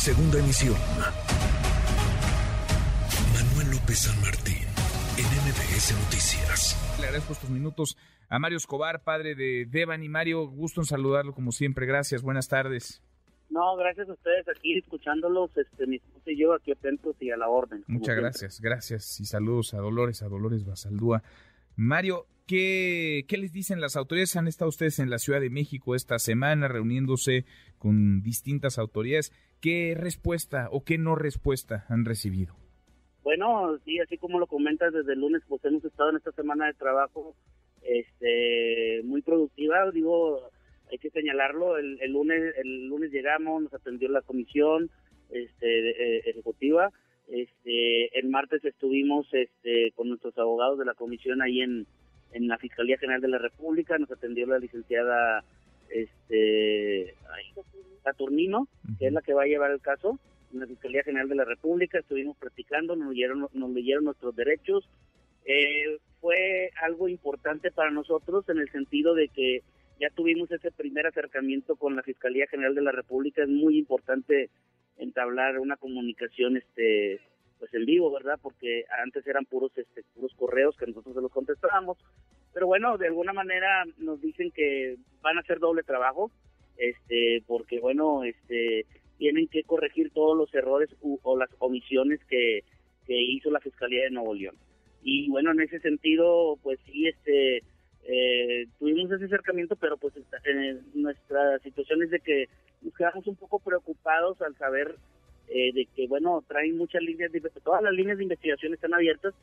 Segunda emisión. Manuel López San Martín, en MBS Noticias. Le agradezco estos minutos a Mario Escobar, padre de Devan y Mario. Gusto en saludarlo como siempre. Gracias, buenas tardes. No, gracias a ustedes aquí escuchándolos, este, mi esposa y yo aquí atentos y a la orden. Muchas gracias, gracias y saludos a Dolores, a Dolores Basaldúa. Mario, ¿qué, ¿qué les dicen las autoridades? Han estado ustedes en la Ciudad de México esta semana reuniéndose con distintas autoridades. ¿Qué respuesta o qué no respuesta han recibido? Bueno, sí, así como lo comentas desde el lunes, pues hemos estado en esta semana de trabajo este, muy productiva, digo, hay que señalarlo, el, lunes el lunes llegamos, nos atendió la comisión este, eh, ejecutiva, este, el martes estuvimos este, con nuestros abogados de la comisión ahí en, en la Fiscalía General de la República, nos atendió la licenciada este, Saturnino, que es la que va a llevar el caso, en la Fiscalía General de la República, estuvimos practicando, nos leyeron, nos leyeron nuestros derechos, eh, fue algo importante para nosotros en el sentido de que ya tuvimos ese primer acercamiento con la Fiscalía General de la República, es muy importante entablar una comunicación este pues en vivo, ¿verdad? Porque antes eran puros este puros correos que nosotros se los contestábamos. Pero bueno, de alguna manera nos dicen que van a hacer doble trabajo, este porque bueno, este tienen que corregir todos los errores o las omisiones que, que hizo la Fiscalía de Nuevo León. Y bueno, en ese sentido, pues sí, este ese acercamiento, pero pues eh, nuestra situación es de que nos quedamos un poco preocupados al saber eh, de que, bueno, traen muchas líneas, de, todas las líneas de investigación están abiertas,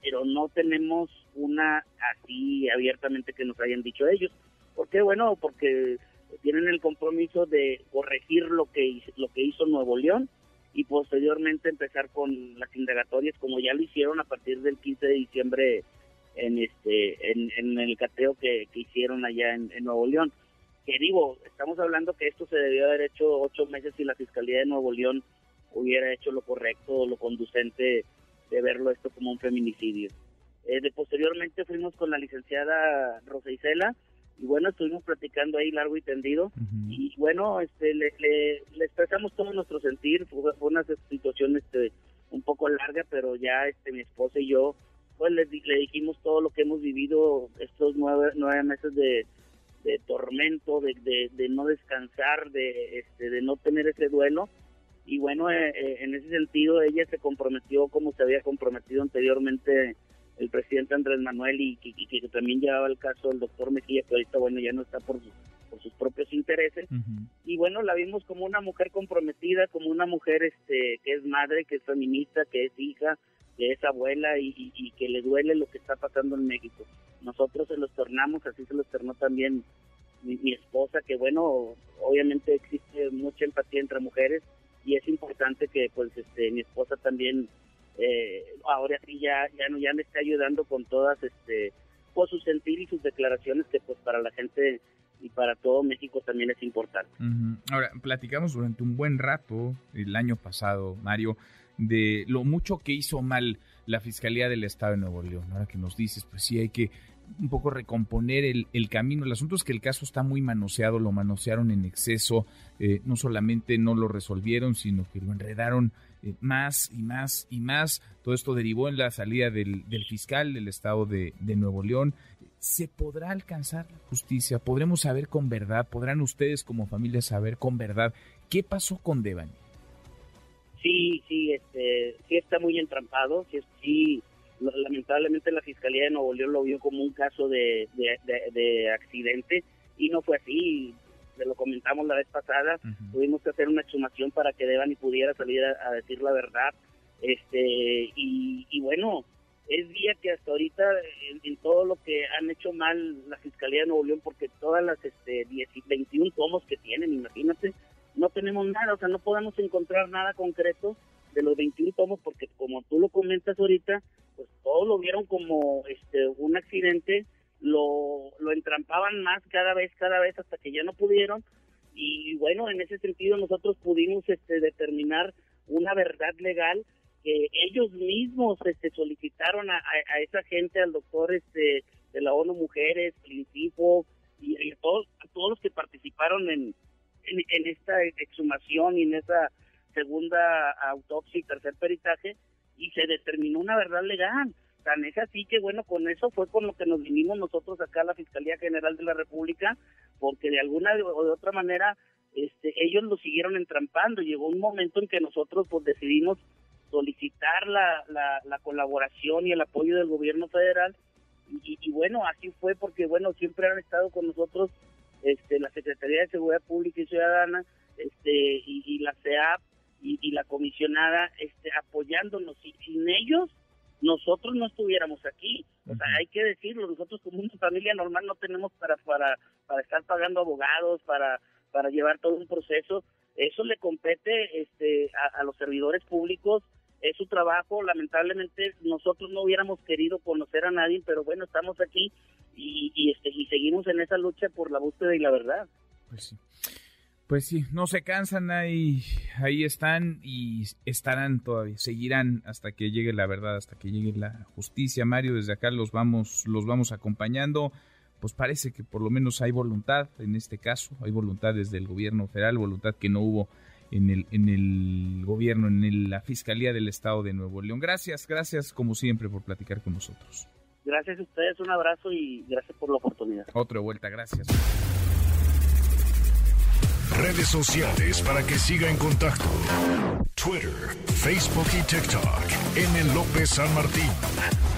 pero no tenemos una así abiertamente que nos hayan dicho ellos. ¿Por qué? Bueno, porque tienen el compromiso de corregir lo que, lo que hizo Nuevo León y posteriormente empezar con las indagatorias como ya lo hicieron a partir del 15 de diciembre en este en, el cateo que, hicieron allá en, Nuevo León. Que digo, estamos hablando que esto se debió haber hecho ocho meses si la Fiscalía de Nuevo León hubiera hecho lo correcto, lo conducente de verlo esto como un feminicidio. Eh, de posteriormente fuimos con la licenciada Rosa Isela y bueno, estuvimos platicando ahí largo y tendido y bueno, este le, le, expresamos todo nuestro sentir, fue, una situación este un poco larga, pero ya este mi esposa y yo pues le, le dijimos todo lo que hemos vivido estos nueve, nueve meses de, de tormento, de, de, no descansar, de, este, de no tener ese duelo. Y bueno, eh, eh, en ese sentido ella se comprometió como se había comprometido anteriormente el presidente Andrés Manuel y, que también llevaba el caso del doctor Mejía, que ahorita bueno ya no está por, por sus propios intereses. Y bueno, la vimos como una mujer comprometida, como una mujer este que es madre, que es feminista, que es hija, que es abuela y, que le duele lo que está pasando en México. Nosotros se los tornamos, así se los tornó también mi, esposa, que bueno, obviamente existe mucha empatía entre mujeres y es importante que pues este mi esposa también eh, ahora sí ya ya no ya me está ayudando con todas este por su sentir y sus declaraciones que pues para la gente y para todo México también es importante. Ahora, platicamos durante un buen rato el año pasado, Mario, de lo mucho que hizo mal la Fiscalía del Estado de Nuevo León. Ahora que nos dices, pues sí hay que un poco recomponer el, el, camino. El asunto es que el caso está muy manoseado, lo manosearon en exceso, eh, no solamente no lo resolvieron, sino que lo enredaron eh, más y más y más. Todo esto derivó en la salida del, del fiscal del estado de, de, Nuevo León. ¿Se podrá alcanzar la justicia? ¿Podremos saber con verdad? ¿Podrán ustedes como familia saber con verdad qué pasó con Devani? sí, sí, este, sí está muy entrampado, sí, sí, lamentablemente la Fiscalía de Nuevo León lo vio como un caso de, de, accidente y no fue así, se lo comentamos la vez pasada, tuvimos que hacer una exhumación para que Devani pudiera salir a, decir la verdad, este, y, y, bueno, es día que hasta ahorita en, todo lo que han hecho mal la Fiscalía de Nuevo León, porque todas las este, 21 tomos que tienen, imagínate, no tenemos nada, o sea, no podemos encontrar nada concreto de los 21 tomos porque como tú lo comentas ahorita, pues todos lo vieron como este un accidente, lo, lo entrampaban más cada vez, cada vez hasta que ya no pudieron y bueno, en ese sentido nosotros pudimos este determinar una verdad legal que ellos mismos este solicitaron a, esa gente, al doctor este de la ONU Mujeres, Principio y, todos, a todos los que participaron en, en, esta exhumación y en esa segunda autopsia y tercer peritaje y se determinó una verdad legal. Tan es así que bueno, con eso fue con lo que nos vinimos nosotros acá a la Fiscalía General de la República, porque de alguna o de otra manera este, ellos lo siguieron entrampando. Llegó un momento en que nosotros pues decidimos solicitar la, la, colaboración y el apoyo del gobierno federal y, bueno, así fue porque bueno, siempre han estado con nosotros este, la Secretaría de Seguridad Pública y Ciudadana este, y, la CEAP y, la comisionada este, apoyándonos y sin ellos nosotros no estuviéramos aquí. O sea, hay que decirlo, nosotros como una familia normal no tenemos para, para, para estar pagando abogados, para, para llevar todo un proceso. Eso le compete este, a, los servidores públicos, es su trabajo. Lamentablemente nosotros no hubiéramos querido conocer a nadie, pero bueno, estamos aquí y, este, y seguimos en esa lucha por la búsqueda y la verdad. Pues sí. Pues sí, no se cansan ahí, ahí están y estarán todavía, seguirán hasta que llegue la verdad, hasta que llegue la justicia. Mario, desde acá los vamos, los vamos acompañando. Pues parece que por lo menos hay voluntad en este caso, hay voluntad desde el gobierno federal, voluntad que no hubo en el, en el gobierno, en la Fiscalía del Estado de Nuevo León. Gracias, gracias como siempre por platicar con nosotros. Gracias a ustedes, un abrazo y gracias por la oportunidad. Otra vuelta, gracias. Redes sociales para que siga en contacto: Twitter, Facebook y TikTok. M. López San Martín.